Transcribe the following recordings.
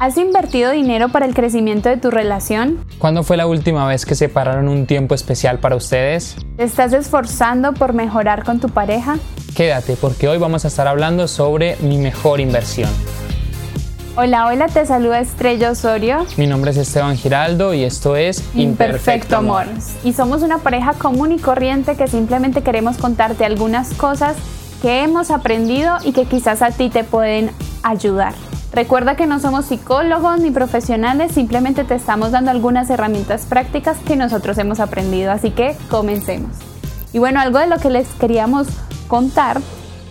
¿Has invertido dinero para el crecimiento de tu relación? ¿Cuándo fue la última vez que separaron un tiempo especial para ustedes? ¿Te estás esforzando por mejorar con tu pareja? Quédate porque hoy vamos a estar hablando sobre mi mejor inversión. Hola, hola, te saluda Estrella Osorio. Mi nombre es Esteban Giraldo y esto es Imperfecto, Amor. Y somos una pareja común y corriente que simplemente queremos contarte algunas cosas que hemos aprendido y que quizás a ti te pueden ayudar. Recuerda que no somos psicólogos ni profesionales, simplemente te estamos dando algunas herramientas prácticas que nosotros hemos aprendido, así que comencemos. Y bueno, algo de lo que les queríamos contar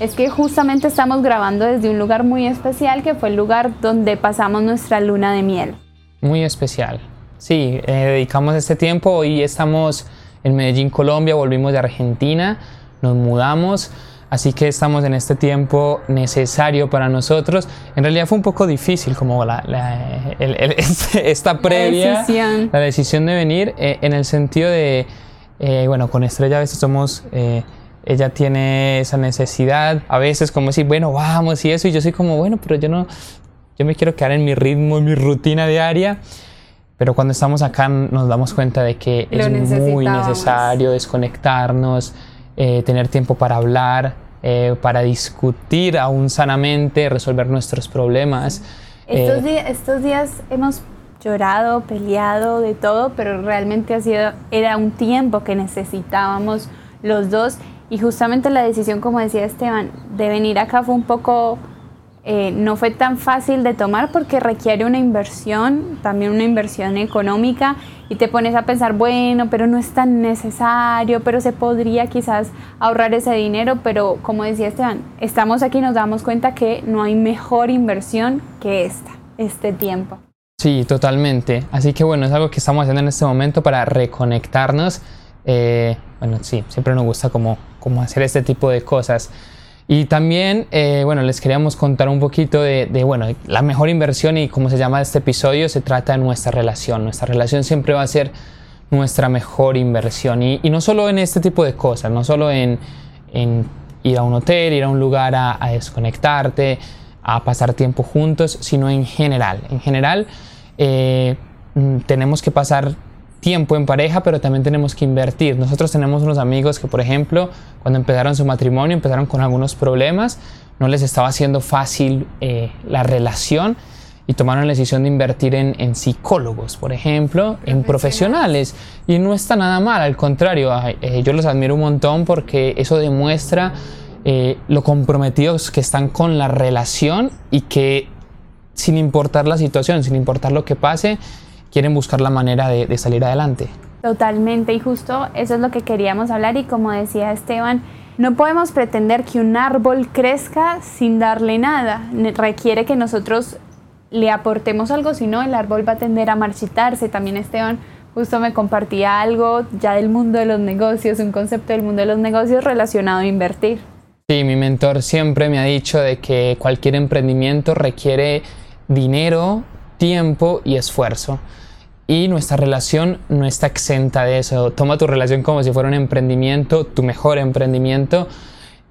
es que justamente estamos grabando desde un lugar muy especial que fue el lugar donde pasamos nuestra luna de miel. Muy especial. Sí, eh, dedicamos este tiempo, hoy estamos en Medellín, Colombia, volvimos de Argentina, nos mudamos Así que estamos en este tiempo necesario para nosotros. En realidad fue un poco difícil como la, esta previa, la decisión. la decisión, de venir, eh, en el sentido de, eh, bueno, con Estrella a veces somos, eh, ella tiene esa necesidad, a veces como decir, bueno, vamos y eso, y yo soy como, bueno, pero yo no, yo me quiero quedar en mi ritmo, en mi rutina diaria. Pero cuando estamos acá nos damos cuenta de que es muy necesario desconectarnos, eh, tener tiempo para hablar, eh, para discutir aún sanamente, resolver nuestros problemas. Estos, eh, estos días hemos llorado, peleado, de todo, pero realmente ha sido, era un tiempo que necesitábamos los dos y justamente la decisión, como decía Esteban, de venir acá fue un poco eh, no fue tan fácil de tomar porque requiere una inversión, también una inversión económica y te pones a pensar, bueno, pero no es tan necesario, pero se podría quizás ahorrar ese dinero, pero como decía Esteban, estamos aquí y nos damos cuenta que no hay mejor inversión que esta, este tiempo. Sí, totalmente. Así que bueno, es algo que estamos haciendo en este momento para reconectarnos. Eh, bueno, sí, siempre nos gusta como, como hacer este tipo de cosas. Y también, eh, bueno, les queríamos contar un poquito de, bueno, la mejor inversión y como se llama este episodio, se trata de nuestra relación. Nuestra relación siempre va a ser nuestra mejor inversión. Y, no solo en este tipo de cosas, no solo en, ir a un hotel, ir a un lugar a, desconectarte, a pasar tiempo juntos, sino en general. En general, eh, mm, tenemos que pasar tiempo en pareja, pero también tenemos que invertir. Nosotros tenemos unos amigos que, por ejemplo, cuando empezaron su matrimonio, empezaron con algunos problemas, no les estaba haciendo fácil eh, la relación y tomaron la decisión de invertir en, psicólogos, por ejemplo, en profesionales. Y no está nada mal, al contrario, eh, yo los admiro un montón porque eso demuestra eh, lo comprometidos que están con la relación y que sin importar la situación, sin importar lo que pase, quieren buscar la manera de, salir adelante. Totalmente, y justo eso es lo que queríamos hablar y como decía Esteban, no podemos pretender que un árbol crezca sin darle nada. Requiere que nosotros le aportemos algo, si no el árbol va a tender a marchitarse. También Esteban justo me compartía algo ya del mundo de los negocios, un concepto del mundo de los negocios relacionado a invertir. Sí, mi mentor siempre me ha dicho de que cualquier emprendimiento requiere dinero, tiempo y esfuerzo y nuestra relación no está exenta de eso. Toma tu relación como si fuera un emprendimiento, tu mejor emprendimiento,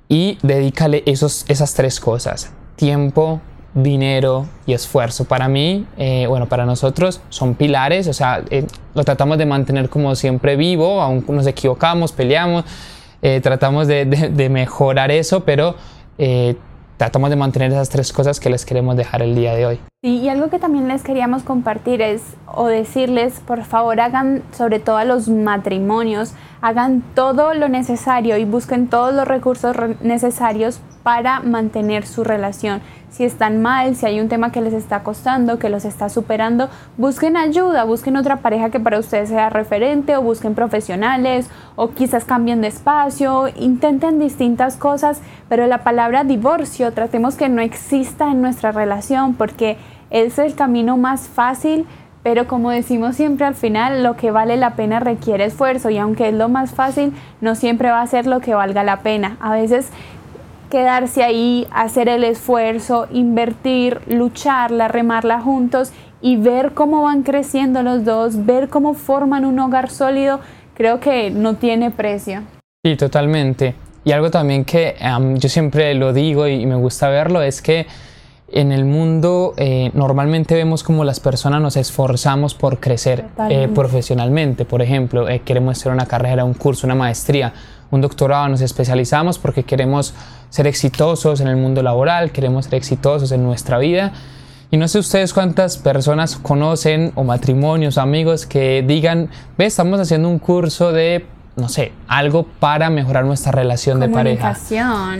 y dedícale esos, esas tres cosas, tiempo, dinero y esfuerzo. Para mí, eh, bueno, para nosotros son pilares, o sea, eh, lo tratamos de mantener como siempre vivo, aún nos equivocamos, peleamos, eh, tratamos de, de, mejorar eso, pero tratamos de mantener esas tres cosas que les queremos dejar el día de hoy. Sí, y algo que también les queríamos compartir es, o decirles, por favor hagan, sobre todo a los matrimonios, hagan todo lo necesario y busquen todos los recursos necesarios para mantener su relación. Si están mal, si hay un tema que les está costando, que los está superando, busquen ayuda, busquen otra pareja que para ustedes sea referente o busquen profesionales o quizás cambien de espacio, intenten distintas cosas, pero la palabra divorcio tratemos que no exista en nuestra relación porque es el camino más fácil pero como decimos siempre al final, lo que vale la pena requiere esfuerzo y aunque es lo más fácil, no siempre va a ser lo que valga la pena. A veces quedarse ahí, hacer el esfuerzo, invertir, lucharla, remarla juntos y ver cómo van creciendo los dos, ver cómo forman un hogar sólido, creo que no tiene precio. Sí, totalmente. Y algo también que yo siempre lo digo y me gusta verlo es que en el mundo eh, normalmente vemos como las personas nos esforzamos por crecer eh, profesionalmente. Por ejemplo, eh, queremos hacer una carrera, un curso, una maestría, un doctorado, nos especializamos porque queremos ser exitosos en el mundo laboral, queremos ser exitosos en nuestra vida. Y no sé ustedes cuántas personas conocen o matrimonios, amigos que digan, ve, estamos haciendo un curso de no sé, algo para mejorar nuestra relación de pareja.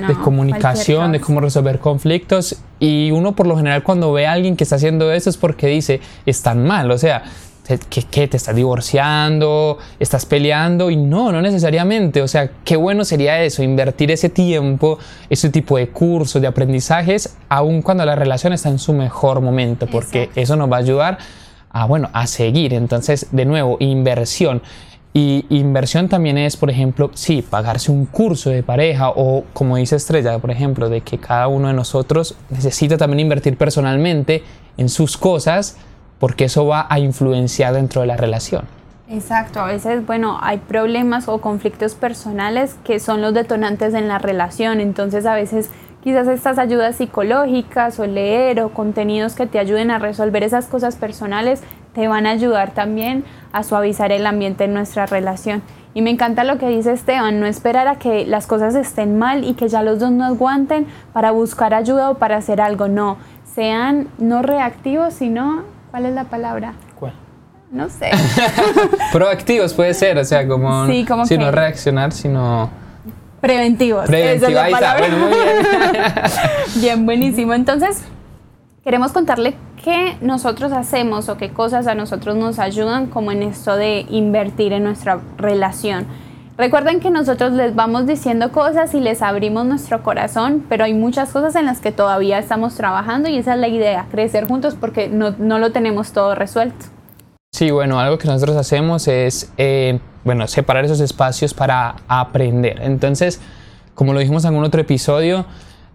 De comunicación, de cómo resolver conflictos. Y uno por lo general cuando ve a alguien que está haciendo eso es porque dice, están mal, o sea, ¿qué, te estás divorciando? ¿Estás peleando? Y no, no necesariamente. O sea, qué bueno sería eso, invertir ese tiempo, ese tipo de cursos, de aprendizajes, aun cuando la relación está en su mejor momento, porque eso nos va a ayudar a, bueno, a seguir. Entonces, de nuevo, inversión. Y inversión también es, por ejemplo, sí, pagarse un curso de pareja o, como dice Estrella, por ejemplo, de que cada uno de nosotros necesita también invertir personalmente en sus cosas porque eso va a influenciar dentro de la relación. Exacto, a veces, bueno, hay problemas o conflictos personales que son los detonantes en la relación, entonces a veces quizás estas ayudas psicológicas o leer o contenidos que te ayuden a resolver esas cosas personales te van a ayudar también a suavizar el ambiente en nuestra relación. Y me encanta lo que dice Esteban, no esperar a que las cosas estén mal y que ya los dos no aguanten para buscar ayuda o para hacer algo, no. Sean no reactivos, sino, ¿cuál es la palabra? ¿Cuál? No sé. Proactivos puede ser, o sea, como, sí, como si no reaccionar, sino... Preventivos. Preventivos, ahí está, bueno, muy bien. bien, buenísimo. Entonces, queremos contarle qué nosotros hacemos o qué cosas a nosotros nos ayudan como en esto de invertir en nuestra relación. Recuerden que nosotros les vamos diciendo cosas y les abrimos nuestro corazón, pero hay muchas cosas en las que todavía estamos trabajando y esa es la idea, crecer juntos porque no, no lo tenemos todo resuelto. Sí, bueno, algo que nosotros hacemos es, eh, bueno, separar esos espacios para aprender. Entonces, como lo dijimos en algún otro episodio,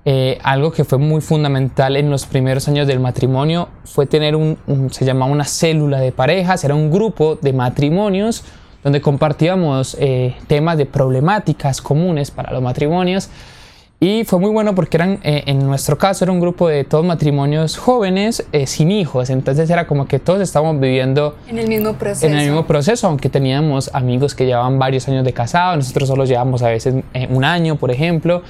eh, algo que fue muy fundamental en los primeros años del matrimonio fue tener un, se llamaba una célula de parejas, era un grupo de matrimonios donde compartíamos eh, temas de problemáticas comunes para los matrimonios y fue muy bueno porque eran, eh, en nuestro caso era un grupo de todos matrimonios jóvenes sin hijos, entonces era como que todos estábamos viviendo en el mismo proceso. En el mismo proceso, aunque teníamos amigos que llevaban varios años de casado, nosotros solo llevamos a veces un año, por ejemplo.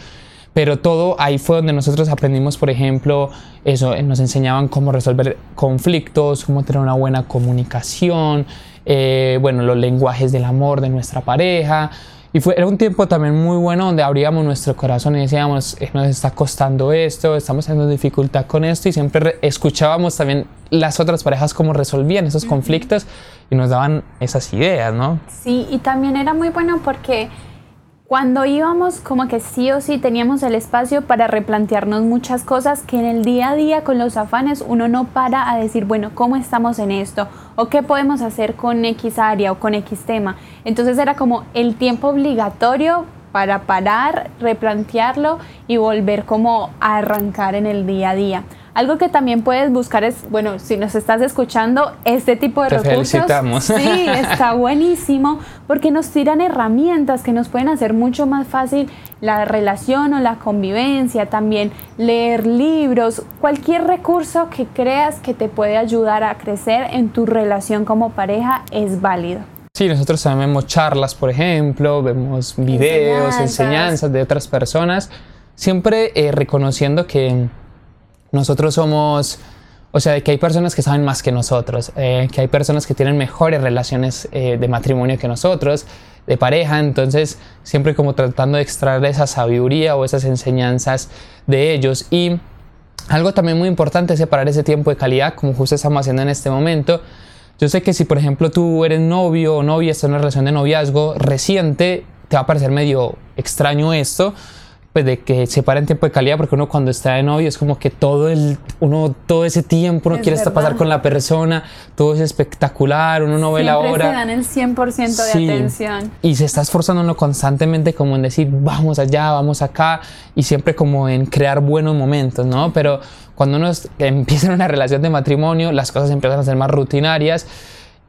Pero todo ahí fue donde nosotros aprendimos, por ejemplo, eso, nos enseñaban cómo resolver conflictos, cómo tener una buena comunicación, eh, bueno, los lenguajes del amor de nuestra pareja. Y fue, era un tiempo también muy bueno donde abríamos nuestro corazón y decíamos, eh, nos está costando esto, estamos teniendo dificultad con esto y siempre escuchábamos también las otras parejas cómo resolvían esos conflictos y nos daban esas ideas, ¿no? Sí, y también era muy bueno porque cuando íbamos como que sí o sí teníamos el espacio para replantearnos muchas cosas que en el día a día con los afanes uno no para a decir, bueno, ¿cómo estamos en esto? ¿O qué podemos hacer con X área o con X tema? Entonces era como el tiempo obligatorio para parar, replantearlo y volver como a arrancar en el día a día. Algo que también puedes buscar es, bueno, si nos estás escuchando, este tipo de Te recursos. Felicitamos. Sí, está buenísimo porque nos tiran herramientas que nos pueden hacer mucho más fácil la relación o la convivencia, también leer libros, cualquier recurso que creas que te puede ayudar a crecer en tu relación como pareja es válido. Sí, nosotros también vemos charlas, por ejemplo, vemos videos, enseñanzas, de otras personas, siempre eh, reconociendo que nosotros somos, o sea, que hay personas que saben más que nosotros, eh, que hay personas que tienen mejores relaciones eh, de matrimonio que nosotros, de pareja, entonces siempre como tratando de extraer esa sabiduría o esas enseñanzas de ellos. Y algo también muy importante es separar ese tiempo de calidad, como justo estamos haciendo en este momento. Yo sé que si por ejemplo tú eres novio o novia, estás en una relación de noviazgo reciente, te va a parecer medio extraño esto, pues de que se en tiempo de calidad, porque uno cuando está de novio es como que todo el, uno, todo ese tiempo uno quiere estar pasar con la persona, todo es espectacular, uno no ve la hora. se dan el 100% de atención. Y se está esforzando uno constantemente como en decir, vamos allá, vamos acá, y siempre como en crear buenos momentos, ¿no? Pero cuando uno empieza una relación de matrimonio, las cosas empiezan a ser más rutinarias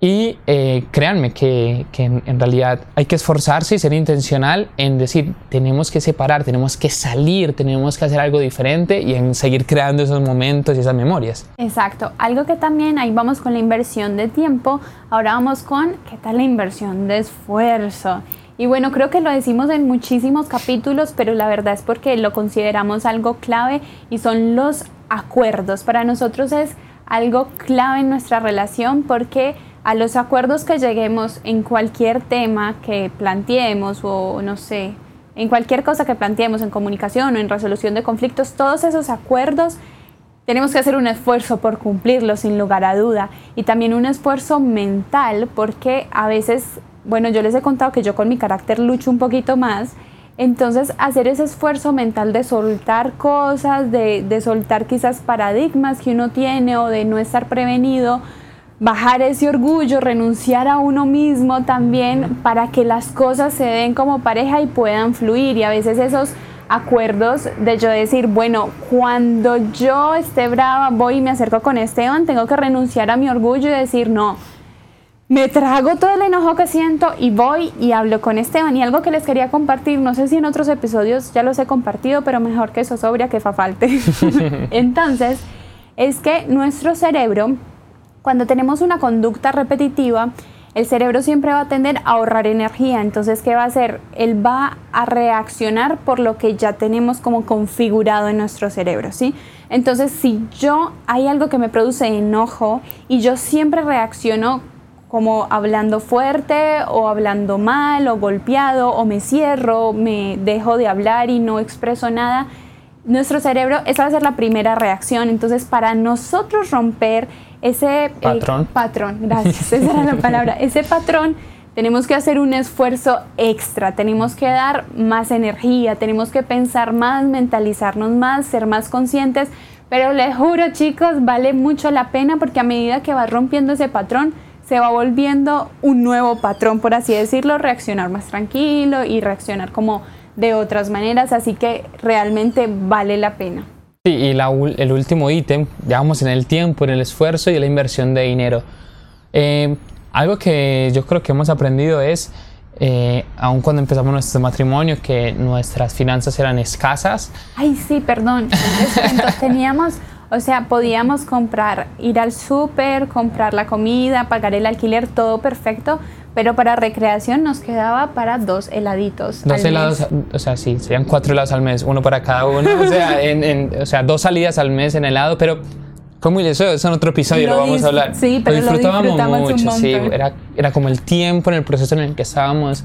Y eh, créanme que, que en, realidad hay que esforzarse y ser intencional en decir, tenemos que separar, tenemos que salir, tenemos que hacer algo diferente y en seguir creando esos momentos y esas memorias. Exacto. Algo que también ahí vamos con la inversión de tiempo, ahora vamos con qué tal la inversión de esfuerzo. Y bueno, creo que lo decimos en muchísimos capítulos, pero la verdad es porque lo consideramos algo clave y son los acuerdos. Para nosotros es algo clave en nuestra relación porque a los acuerdos que lleguemos en cualquier tema que planteemos o no sé, en cualquier cosa que planteemos en comunicación o en resolución de conflictos, todos esos acuerdos tenemos que hacer un esfuerzo por cumplirlos sin lugar a duda. Y también un esfuerzo mental porque a veces, bueno, yo les he contado que yo con mi carácter lucho un poquito más, entonces hacer ese esfuerzo mental de soltar cosas, de, de soltar quizás paradigmas que uno tiene o de no estar prevenido, bajar ese orgullo, renunciar a uno mismo también para que las cosas se den como pareja y puedan fluir. Y a veces esos acuerdos de yo decir, bueno, cuando yo esté brava, voy y me acerco con Esteban, tengo que renunciar a mi orgullo y decir, no, me trago todo el enojo que siento y voy y hablo con Esteban. Y algo que les quería compartir, no sé si en otros episodios ya los he compartido, pero mejor que eso sobria que fa falte. Entonces, es que nuestro cerebro cuando tenemos una conducta repetitiva, el cerebro siempre va a tender a ahorrar energía. Entonces, ¿qué va a hacer? Él va a reaccionar por lo que ya tenemos como configurado en nuestro cerebro, ¿sí? Entonces, si yo hay algo que me produce enojo y yo siempre reacciono como hablando fuerte o hablando mal o golpeado o me cierro, me dejo de hablar y no expreso nada, nuestro cerebro, esa va a ser la primera reacción. Entonces, para nosotros romper ese eh, patrón, patrón gracias, esa era la palabra, ese patrón, tenemos que hacer un esfuerzo extra, tenemos que dar más energía, tenemos que pensar más, mentalizarnos más, ser más conscientes. Pero les juro, chicos, vale mucho la pena porque a medida que vas rompiendo ese patrón, se va volviendo un nuevo patrón, por así decirlo, reaccionar más tranquilo y reaccionar como de otras maneras, así que realmente vale la pena. Sí, y el último ítem, ya vamos en el tiempo, en el esfuerzo y en la inversión de dinero. Eh, algo que yo creo que hemos aprendido es, eh, aun cuando empezamos nuestro matrimonio, que nuestras finanzas eran escasas. Ay, sí, perdón. Entonces teníamos, o sea, podíamos comprar, ir al súper, comprar la comida, pagar el alquiler, todo perfecto, pero para recreación nos quedaba para dos heladitos. Dos helados, o sea, sí, serían cuatro helados al mes, uno para cada uno. O sea, en, o sea dos salidas al mes en helado, pero como eso, eso en otro episodio lo, vamos a hablar. Sí, pero lo disfrutábamos, mucho, sí, era, era como el tiempo en el proceso en el que estábamos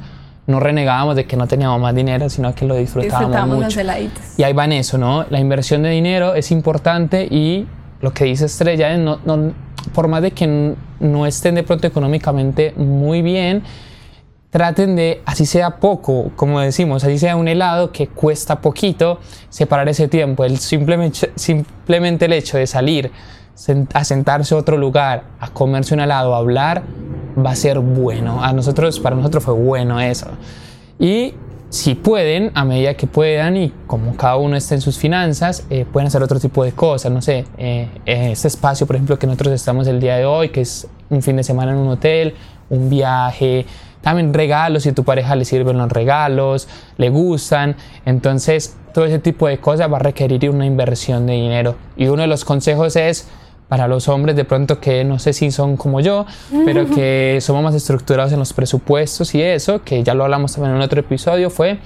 no renegábamos de que no teníamos más dinero, sino que lo disfrutábamos, mucho. Los. Y ahí va en eso, ¿no? La inversión de dinero es importante y lo que dice Estrella es no, no por más de que no estén de pronto económicamente muy bien, traten de, así sea poco, como decimos, así sea un helado que cuesta poquito, separar ese tiempo. El simplemente, simplemente el hecho de salir a sentarse a otro lugar, a comerse un helado, a hablar, va a ser bueno. A nosotros, para nosotros fue bueno eso. Y si pueden, a medida que puedan y como cada uno esté en sus finanzas, eh, pueden hacer otro tipo de cosas, no sé, eh, este espacio, por ejemplo, que nosotros estamos el día de hoy, que es un fin de semana en un hotel, un viaje, también regalos, si a tu pareja le sirven los regalos, le gustan, entonces todo ese tipo de cosas va a requerir una inversión de dinero. Y uno de los consejos es para los hombres de pronto que no sé si son como yo, pero que somos más estructurados en los presupuestos y eso, que ya lo hablamos también en otro episodio, fue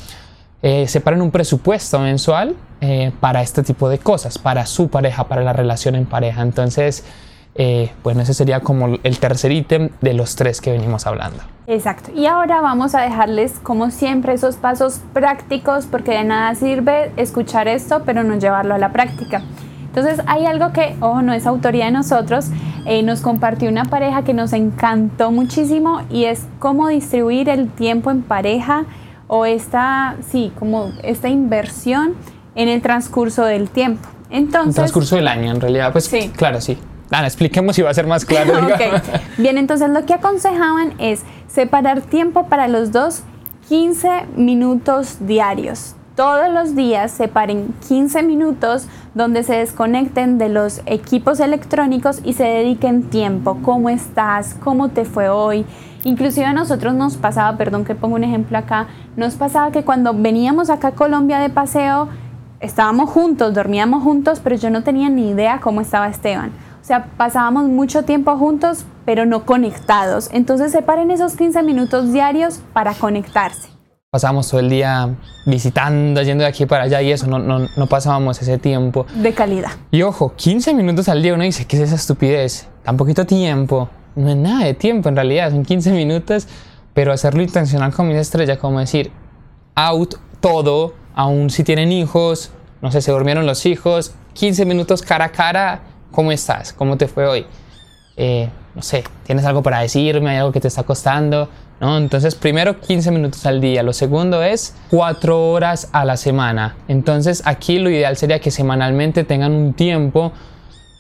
eh, separen un presupuesto mensual eh, para este tipo de cosas, para su pareja, para la relación en pareja. Entonces, eh, bueno, ese sería como el tercer ítem de los tres que venimos hablando. Exacto. Y ahora vamos a dejarles, como siempre, esos pasos prácticos, porque de nada sirve escuchar esto, pero no llevarlo a la práctica. Entonces hay algo que, ojo, no es autoría de nosotros, eh, nos compartió una pareja que nos encantó muchísimo y es cómo distribuir el tiempo en pareja o esta, sí, como esta inversión en el transcurso del tiempo. Entonces, el transcurso del año, en realidad, pues sí. claro, sí. Dale, expliquemos si va a ser más claro. okay. Bien, entonces lo que aconsejaban es separar tiempo para los dos 15 minutos diarios todos los días separen 15 minutos donde se desconecten de los equipos electrónicos y se dediquen tiempo. ¿Cómo estás? ¿Cómo te fue hoy? Inclusive a nosotros nos pasaba, perdón que pongo un ejemplo acá, nos pasaba que cuando veníamos acá a Colombia de paseo, estábamos juntos, dormíamos juntos, pero yo no tenía ni idea cómo estaba Esteban. O sea, pasábamos mucho tiempo juntos, pero no conectados. Entonces separen esos 15 minutos diarios para conectarse. Pasábamos todo el día visitando, yendo de aquí para allá y eso, no, no, no pasábamos ese tiempo. De calidad. Y ojo, 15 minutos al día uno dice, ¿qué es esa estupidez? Tan poquito tiempo no es nada de tiempo en realidad, son 15 minutos, pero hacerlo intencional con mi estrella, como decir, out todo, aún si tienen hijos, no sé, se durmieron los hijos, 15 minutos cara a cara, ¿cómo estás? ¿Cómo te fue hoy? Eh, no sé, ¿tienes algo para decirme? ¿Hay algo que te está costando? ¿No? Entonces, primero 15 minutos al día. Lo segundo es 4 horas a la semana. Entonces, aquí lo ideal sería que semanalmente tengan un tiempo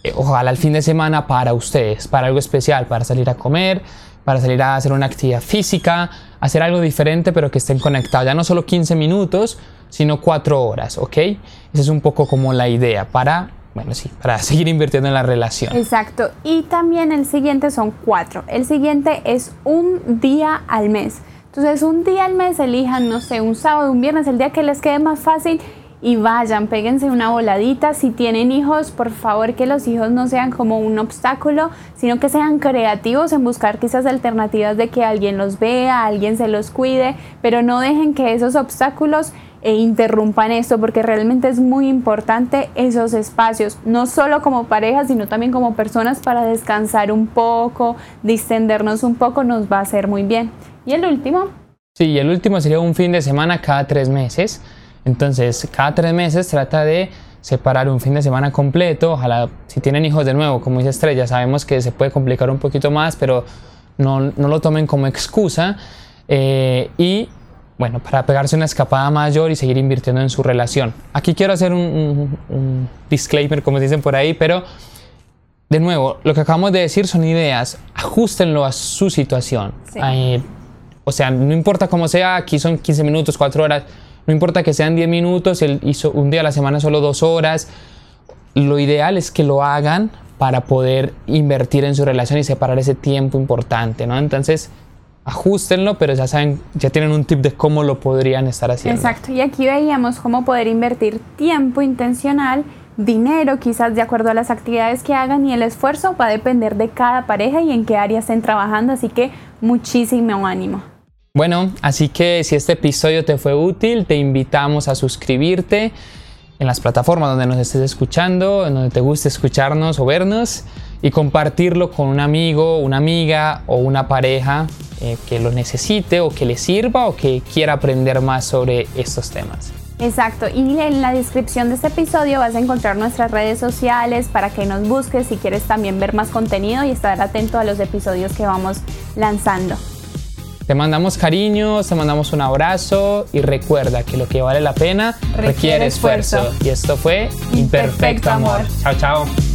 eh, ojalá el fin de semana para ustedes, para algo especial, para salir a comer, para salir a hacer una actividad física, hacer algo diferente, pero que estén conectados. Ya no solo 15 minutos, sino 4 horas, ¿ok? Esa es un poco como la idea para, bueno, sí, para seguir invirtiendo en la relación. Exacto. Y también el siguiente son 4. El siguiente es un día al mes. Entonces, un día al mes elijan, no sé, un sábado, un viernes, el día que les quede más fácil y vayan, péguense una voladita. Si tienen hijos, por favor que los hijos no sean como un obstáculo, sino que sean creativos en buscar quizás alternativas de que alguien los vea, alguien se los cuide, pero no dejen que esos obstáculos e interrumpan esto porque realmente es muy importante esos espacios, no solo como pareja, sino también como personas para descansar un poco, distendernos un poco, nos va a hacer muy bien. Y el último. Sí, el último sería un fin de semana cada tres meses. Entonces, cada tres meses trata de separar un fin de semana completo. Ojalá, si tienen hijos de nuevo, como dice Estrella, sabemos que se puede complicar un poquito más, pero no, no lo tomen como excusa. Eh, y bueno, para pegarse una escapada mayor y seguir invirtiendo en su relación. Aquí quiero hacer un, un, disclaimer, como dicen por ahí, pero de nuevo, lo que acabamos de decir son ideas, ajustenlo a su situación. Eh, o sea, no importa cómo sea, aquí son 15 minutos, 4 horas, no importa que sean 10 minutos, él hizo un día a la semana solo dos horas. Lo ideal es que lo hagan para poder invertir en su relación y separar ese tiempo importante, ¿no? Entonces, ajustenlo, pero ya saben, ya tienen un tip de cómo lo podrían estar haciendo. Exacto, y aquí veíamos cómo poder invertir tiempo intencional, dinero quizás de acuerdo a las actividades que hagan y el esfuerzo va a depender de cada pareja y en qué área estén trabajando, así que muchísimo ánimo. Bueno, así que si este episodio te fue útil, te invitamos a suscribirte en las plataformas donde nos estés escuchando, en donde te guste escucharnos o vernos y compartirlo con un amigo, una amiga o una pareja eh, que lo necesite o que le sirva o que quiera aprender más sobre estos temas. Exacto, y en la descripción de este episodio vas a encontrar nuestras redes sociales para que nos busques si quieres también ver más contenido y estar atento a los episodios que vamos lanzando. Te mandamos cariños, te mandamos un abrazo y recuerda que lo que vale la pena requiere, esfuerzo. Y esto fue Imperfecto, Amor. Chao, chao.